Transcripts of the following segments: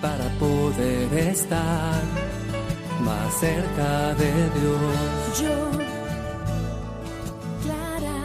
para poder estar más cerca de Dios. Yo, Clara.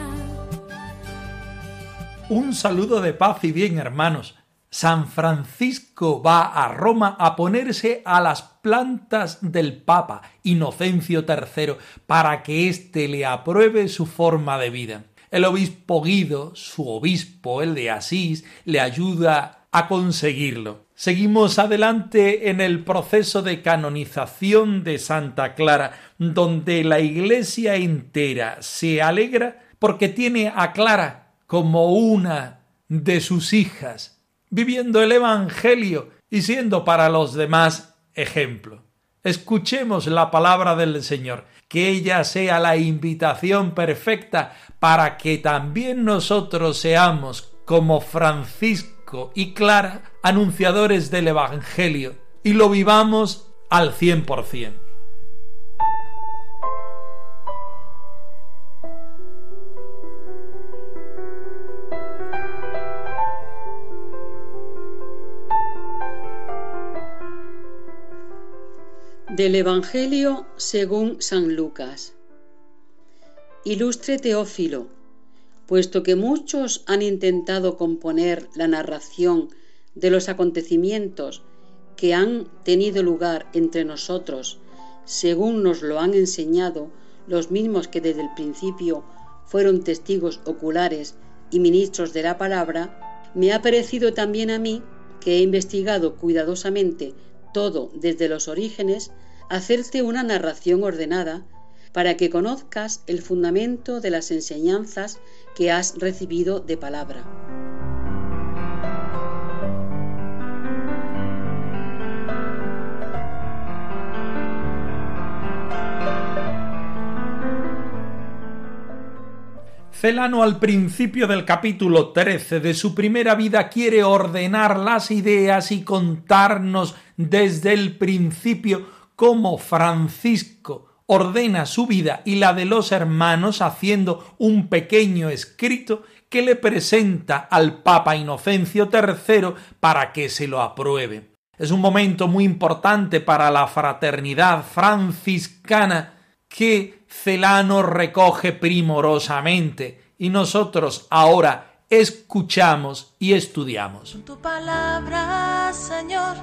Un saludo de paz y bien, hermanos. San Francisco va a Roma a ponerse a las plantas del Papa Inocencio III para que éste le apruebe su forma de vida. El obispo Guido, su obispo, el de Asís, le ayuda a conseguirlo. Seguimos adelante en el proceso de canonización de Santa Clara, donde la iglesia entera se alegra porque tiene a Clara como una de sus hijas, viviendo el Evangelio y siendo para los demás ejemplo. Escuchemos la palabra del Señor, que ella sea la invitación perfecta para que también nosotros seamos como Francisco y Clara, anunciadores del Evangelio, y lo vivamos al cien por cien. Del Evangelio según San Lucas. Ilustre Teófilo, puesto que muchos han intentado componer la narración de los acontecimientos que han tenido lugar entre nosotros, según nos lo han enseñado los mismos que desde el principio fueron testigos oculares y ministros de la palabra, me ha parecido también a mí, que he investigado cuidadosamente todo desde los orígenes, hacerte una narración ordenada para que conozcas el fundamento de las enseñanzas que has recibido de palabra. Celano al principio del capítulo 13 de su primera vida quiere ordenar las ideas y contarnos desde el principio cómo Francisco ordena su vida y la de los hermanos haciendo un pequeño escrito que le presenta al Papa Inocencio III para que se lo apruebe. Es un momento muy importante para la fraternidad franciscana que Celano recoge primorosamente y nosotros ahora escuchamos y estudiamos. Tu palabra, Señor,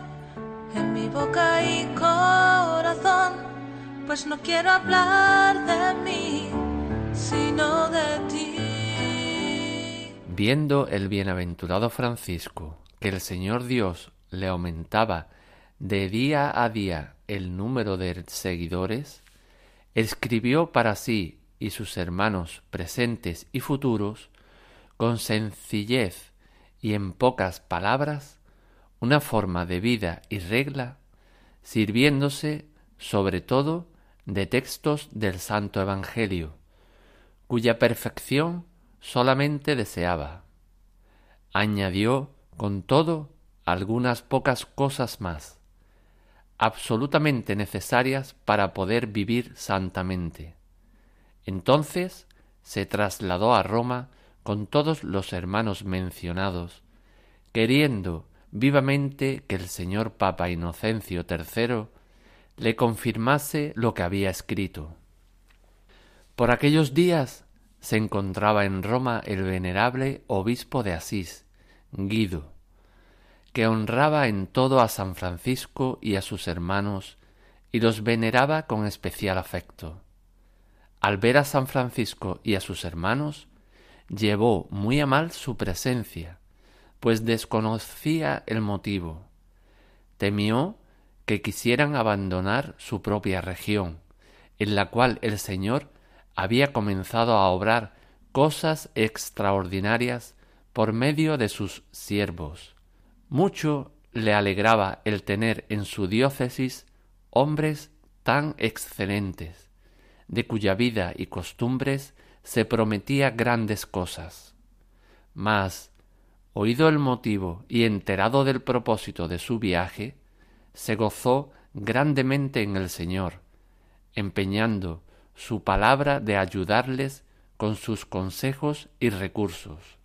en mi boca y corazón, pues no quiero hablar de mí, sino de ti. Viendo el bienaventurado Francisco que el Señor Dios le aumentaba de día a día el número de seguidores, escribió para sí y sus hermanos presentes y futuros, con sencillez y en pocas palabras, una forma de vida y regla, sirviéndose sobre todo de textos del Santo Evangelio, cuya perfección solamente deseaba. Añadió, con todo, algunas pocas cosas más, absolutamente necesarias para poder vivir santamente. Entonces se trasladó a Roma con todos los hermanos mencionados, queriendo vivamente que el señor Papa Inocencio III le confirmase lo que había escrito. Por aquellos días se encontraba en Roma el venerable obispo de Asís, Guido, que honraba en todo a San Francisco y a sus hermanos y los veneraba con especial afecto. Al ver a San Francisco y a sus hermanos, llevó muy a mal su presencia, pues desconocía el motivo. Temió que quisieran abandonar su propia región, en la cual el Señor había comenzado a obrar cosas extraordinarias por medio de sus siervos. Mucho le alegraba el tener en su diócesis hombres tan excelentes, de cuya vida y costumbres se prometía grandes cosas. Mas, oído el motivo y enterado del propósito de su viaje, se gozó grandemente en el Señor, empeñando su palabra de ayudarles con sus consejos y recursos.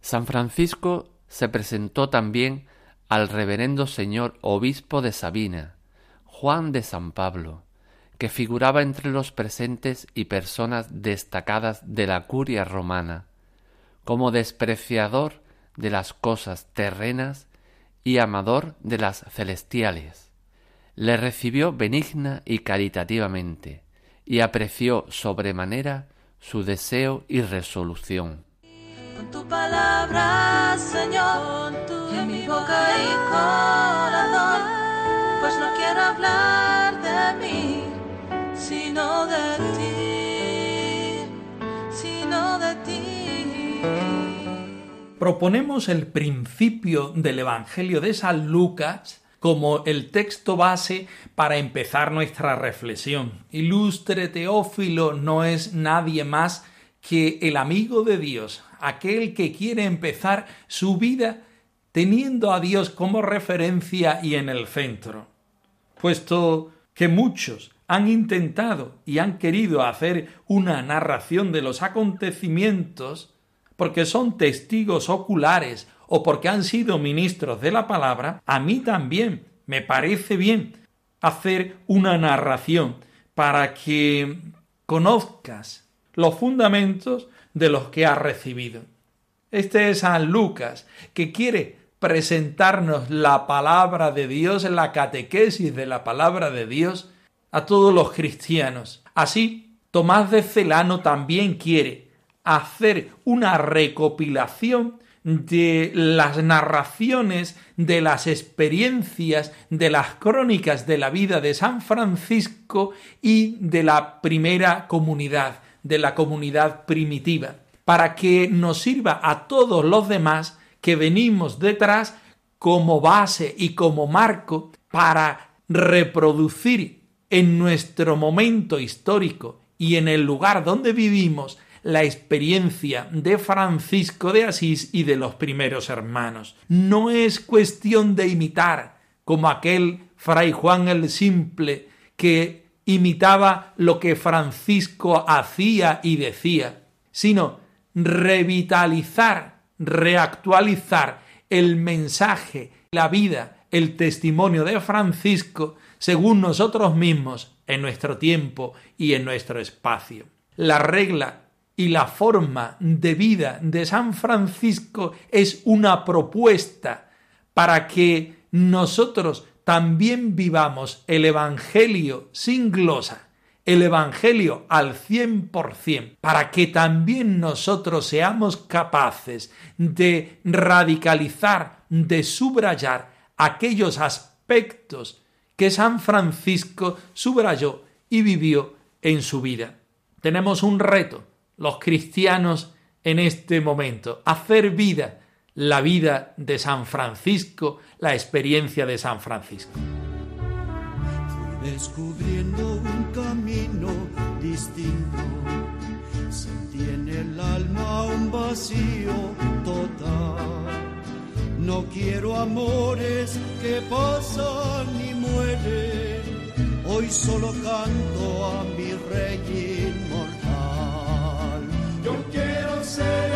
San Francisco se presentó también al reverendo señor obispo de Sabina, Juan de San Pablo, que figuraba entre los presentes y personas destacadas de la curia romana, como despreciador de las cosas terrenas y amador de las celestiales. Le recibió benigna y caritativamente, y apreció sobremanera su deseo y resolución. Con tu palabra, Señor, en mi boca y corazón, pues no quiero hablar de mí, sino de ti, Proponemos el principio del Evangelio de San Lucas como el texto base para empezar nuestra reflexión. Ilustre Teófilo no es nadie más que el amigo de Dios, aquel que quiere empezar su vida teniendo a Dios como referencia y en el centro. Puesto que muchos han intentado y han querido hacer una narración de los acontecimientos porque son testigos oculares o porque han sido ministros de la palabra, a mí también me parece bien hacer una narración para que conozcas los fundamentos de los que has recibido. Este es San Lucas, que quiere presentarnos la palabra de Dios, la catequesis de la palabra de Dios a todos los cristianos. Así, Tomás de Celano también quiere hacer una recopilación de las narraciones, de las experiencias, de las crónicas de la vida de San Francisco y de la primera comunidad, de la comunidad primitiva, para que nos sirva a todos los demás que venimos detrás como base y como marco para reproducir en nuestro momento histórico y en el lugar donde vivimos la experiencia de Francisco de Asís y de los primeros hermanos. No es cuestión de imitar como aquel fray Juan el Simple que imitaba lo que Francisco hacía y decía, sino revitalizar, reactualizar el mensaje, la vida, el testimonio de Francisco según nosotros mismos en nuestro tiempo y en nuestro espacio. La regla y la forma de vida de San Francisco es una propuesta para que nosotros también vivamos el Evangelio sin glosa, el Evangelio al cien por cien, para que también nosotros seamos capaces de radicalizar, de subrayar aquellos aspectos que San Francisco subrayó y vivió en su vida. Tenemos un reto, los cristianos en este momento, hacer vida la vida de San Francisco, la experiencia de San Francisco. Fui descubriendo un camino distinto, sentí en el alma un vacío total. No quiero amores que pasan y mueren, hoy solo canto a mi rey quiero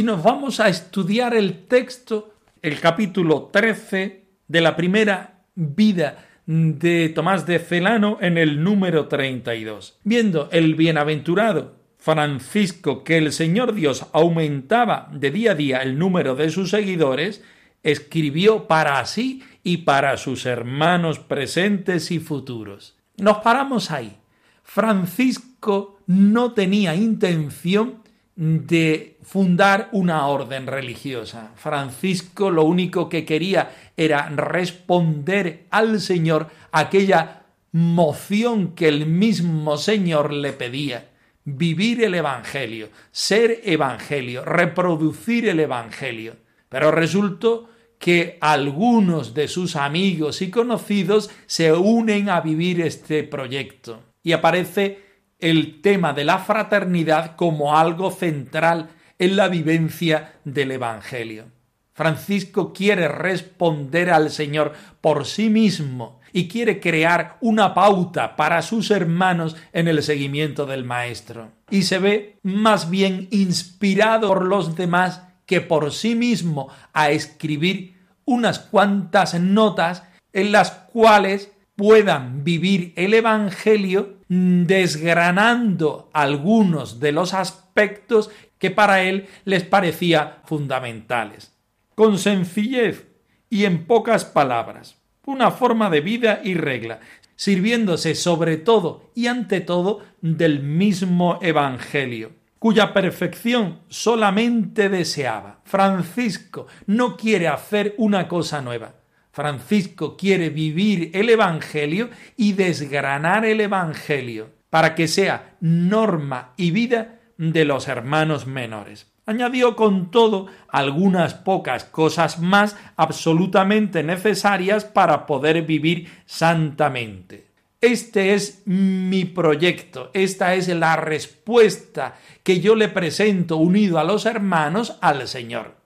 y nos vamos a estudiar el texto, el capítulo 13 de la primera vida de Tomás de Celano en el número 32. Viendo el bienaventurado Francisco que el Señor Dios aumentaba de día a día el número de sus seguidores, escribió para sí y para sus hermanos presentes y futuros. Nos paramos ahí. Francisco no tenía intención de fundar una orden religiosa. Francisco lo único que quería era responder al Señor aquella moción que el mismo Señor le pedía. Vivir el Evangelio, ser Evangelio, reproducir el Evangelio. Pero resultó que algunos de sus amigos y conocidos se unen a vivir este proyecto. Y aparece el tema de la fraternidad como algo central en la vivencia del Evangelio. Francisco quiere responder al Señor por sí mismo y quiere crear una pauta para sus hermanos en el seguimiento del Maestro. Y se ve más bien inspirado por los demás que por sí mismo a escribir unas cuantas notas en las cuales puedan vivir el Evangelio desgranando algunos de los aspectos que para él les parecía fundamentales. Con sencillez y en pocas palabras, una forma de vida y regla, sirviéndose sobre todo y ante todo del mismo Evangelio cuya perfección solamente deseaba. Francisco no quiere hacer una cosa nueva, Francisco quiere vivir el Evangelio y desgranar el Evangelio para que sea norma y vida de los hermanos menores. Añadió con todo algunas pocas cosas más absolutamente necesarias para poder vivir santamente. Este es mi proyecto, esta es la respuesta que yo le presento unido a los hermanos al Señor.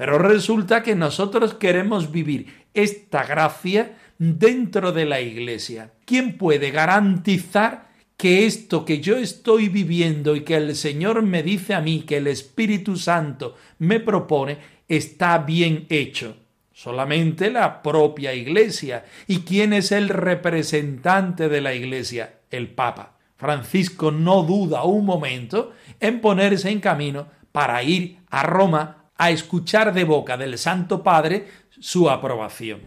Pero resulta que nosotros queremos vivir esta gracia dentro de la Iglesia. ¿Quién puede garantizar que esto que yo estoy viviendo y que el Señor me dice a mí, que el Espíritu Santo me propone, está bien hecho? Solamente la propia Iglesia. ¿Y quién es el representante de la Iglesia? El Papa. Francisco no duda un momento en ponerse en camino para ir a Roma a escuchar de boca del Santo Padre su aprobación.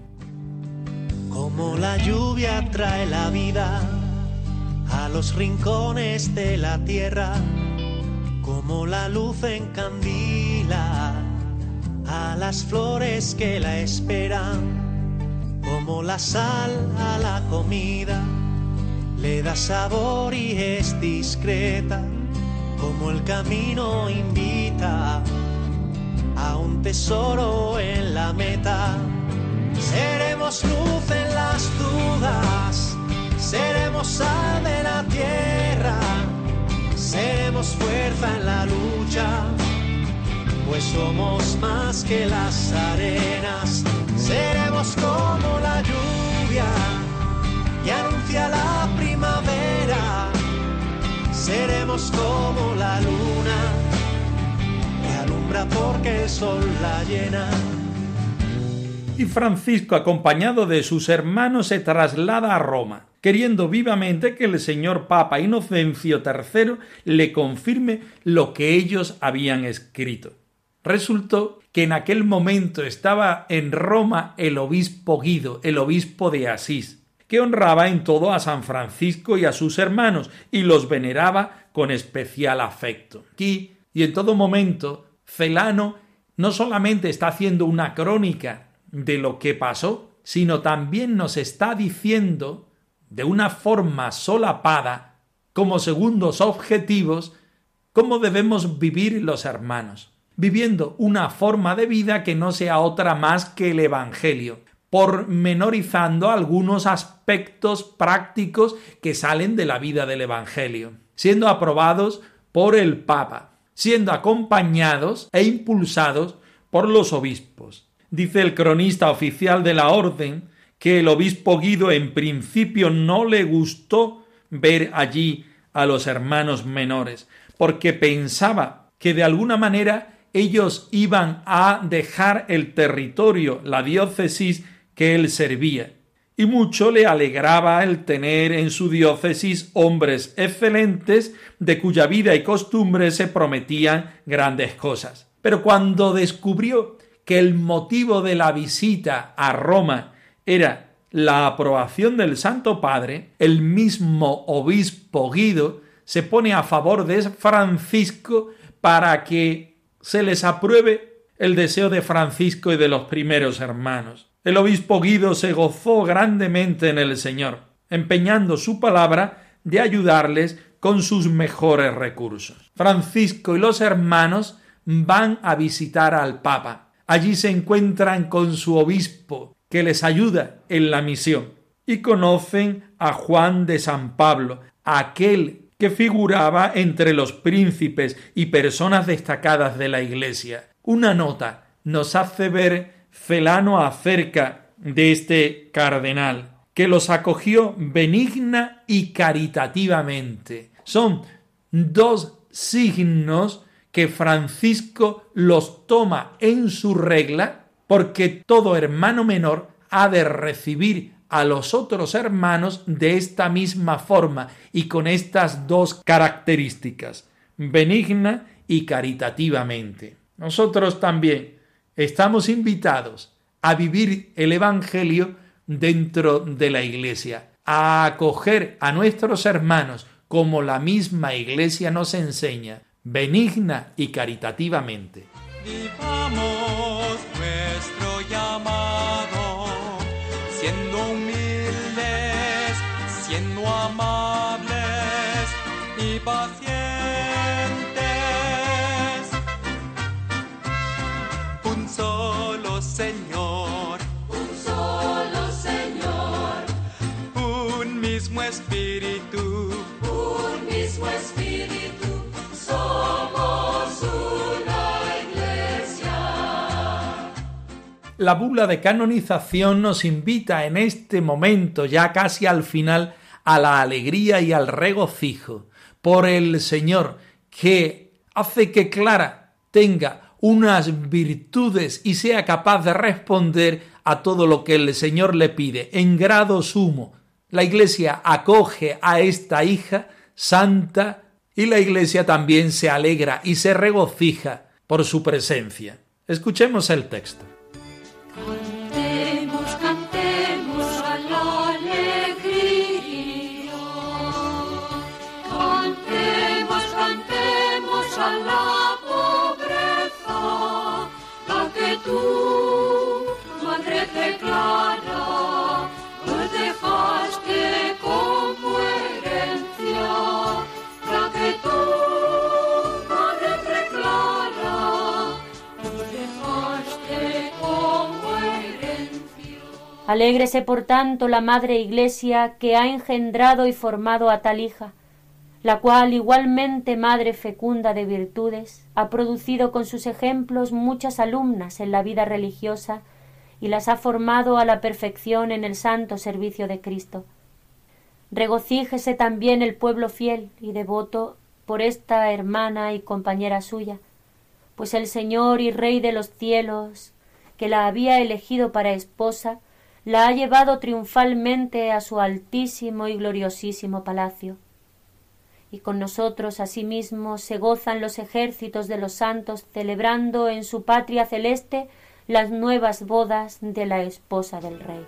Como la lluvia trae la vida a los rincones de la tierra, como la luz encandila a las flores que la esperan, como la sal a la comida, le da sabor y es discreta, como el camino invita a un tesoro en la meta. Seremos luz en las dudas, seremos sal de la tierra, seremos fuerza en la lucha, pues somos más que las arenas, seremos como la lluvia y anuncia la primavera, seremos como la luna porque el sol la llena. Y Francisco, acompañado de sus hermanos, se traslada a Roma, queriendo vivamente que el señor Papa Inocencio III le confirme lo que ellos habían escrito. Resultó que en aquel momento estaba en Roma el obispo Guido, el obispo de Asís, que honraba en todo a San Francisco y a sus hermanos y los veneraba con especial afecto. Aquí y en todo momento Celano no solamente está haciendo una crónica de lo que pasó, sino también nos está diciendo de una forma solapada, como segundos objetivos, cómo debemos vivir los hermanos, viviendo una forma de vida que no sea otra más que el Evangelio, pormenorizando algunos aspectos prácticos que salen de la vida del Evangelio, siendo aprobados por el Papa siendo acompañados e impulsados por los obispos. Dice el cronista oficial de la orden que el obispo Guido en principio no le gustó ver allí a los hermanos menores, porque pensaba que de alguna manera ellos iban a dejar el territorio, la diócesis que él servía. Y mucho le alegraba el tener en su diócesis hombres excelentes de cuya vida y costumbres se prometían grandes cosas. Pero cuando descubrió que el motivo de la visita a Roma era la aprobación del Santo Padre, el mismo obispo Guido se pone a favor de Francisco para que se les apruebe el deseo de Francisco y de los primeros hermanos. El obispo Guido se gozó grandemente en el Señor, empeñando su palabra de ayudarles con sus mejores recursos. Francisco y los hermanos van a visitar al Papa. Allí se encuentran con su obispo, que les ayuda en la misión, y conocen a Juan de San Pablo, aquel que figuraba entre los príncipes y personas destacadas de la Iglesia. Una nota nos hace ver Celano acerca de este cardenal, que los acogió benigna y caritativamente. Son dos signos que Francisco los toma en su regla porque todo hermano menor ha de recibir a los otros hermanos de esta misma forma y con estas dos características, benigna y caritativamente. Nosotros también estamos invitados a vivir el Evangelio dentro de la Iglesia, a acoger a nuestros hermanos como la misma Iglesia nos enseña, benigna y caritativamente. La bula de canonización nos invita en este momento, ya casi al final, a la alegría y al regocijo por el Señor que hace que Clara tenga unas virtudes y sea capaz de responder a todo lo que el Señor le pide en grado sumo. La Iglesia acoge a esta hija santa y la Iglesia también se alegra y se regocija por su presencia. Escuchemos el texto. A la pobreza, la que tú, madre declara, nos dejaste como herencia, la que tú. Alégrese por tanto la Madre Iglesia que ha engendrado y formado a tal hija, la cual igualmente Madre fecunda de virtudes, ha producido con sus ejemplos muchas alumnas en la vida religiosa y las ha formado a la perfección en el santo servicio de Cristo. Regocíjese también el pueblo fiel y devoto por esta hermana y compañera suya, pues el Señor y Rey de los cielos, que la había elegido para esposa, la ha llevado triunfalmente a su altísimo y gloriosísimo palacio. Y con nosotros asimismo se gozan los ejércitos de los santos celebrando en su patria celeste las nuevas bodas de la esposa del Rey.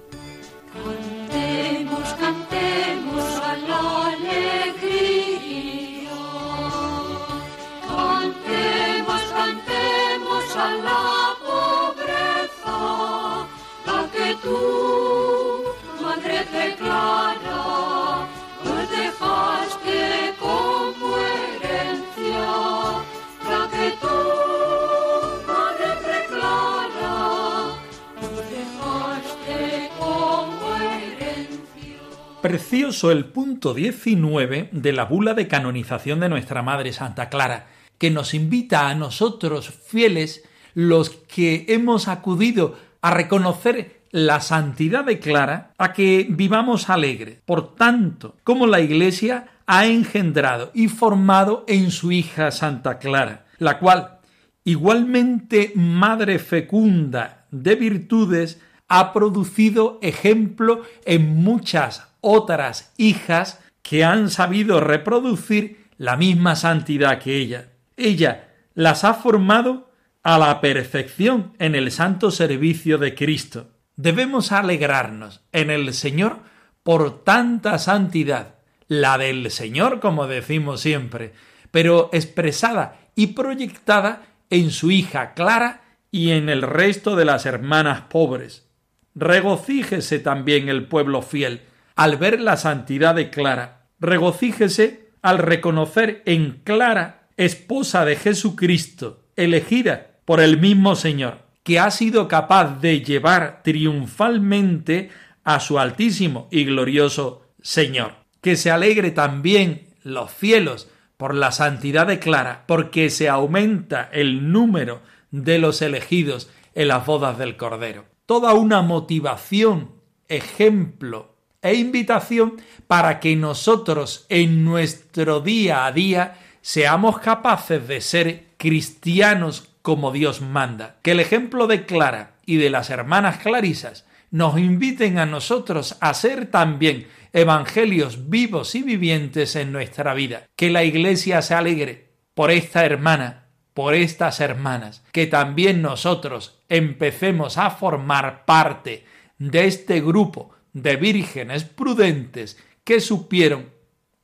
Precioso el punto 19 de la bula de canonización de nuestra Madre Santa Clara, que nos invita a nosotros fieles, los que hemos acudido a reconocer la santidad de Clara, a que vivamos alegres. Por tanto, como la Iglesia ha engendrado y formado en su hija Santa Clara, la cual igualmente madre fecunda de virtudes, ha producido ejemplo en muchas otras hijas que han sabido reproducir la misma santidad que ella. Ella las ha formado a la perfección en el santo servicio de Cristo. Debemos alegrarnos en el Señor por tanta santidad, la del Señor, como decimos siempre, pero expresada y proyectada en su hija Clara y en el resto de las hermanas pobres. Regocíjese también el pueblo fiel al ver la santidad de Clara. Regocíjese al reconocer en Clara, esposa de Jesucristo, elegida por el mismo Señor, que ha sido capaz de llevar triunfalmente a su altísimo y glorioso Señor. Que se alegre también los cielos por la santidad de Clara, porque se aumenta el número de los elegidos en las bodas del Cordero. Toda una motivación, ejemplo e invitación para que nosotros en nuestro día a día seamos capaces de ser cristianos como Dios manda. Que el ejemplo de Clara y de las hermanas Clarisas nos inviten a nosotros a ser también evangelios vivos y vivientes en nuestra vida. Que la Iglesia se alegre por esta hermana, por estas hermanas, que también nosotros empecemos a formar parte de este grupo de vírgenes prudentes que supieron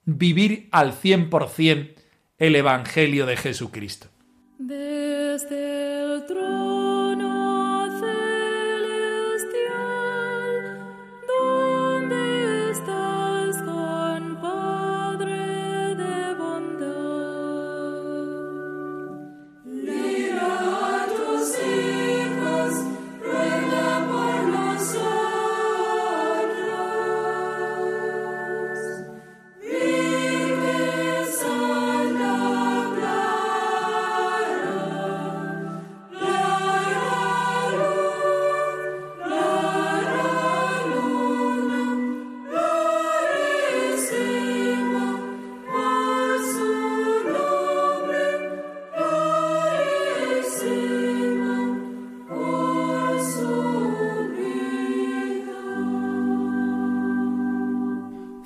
vivir al cien por cien el Evangelio de Jesucristo. Desde el trono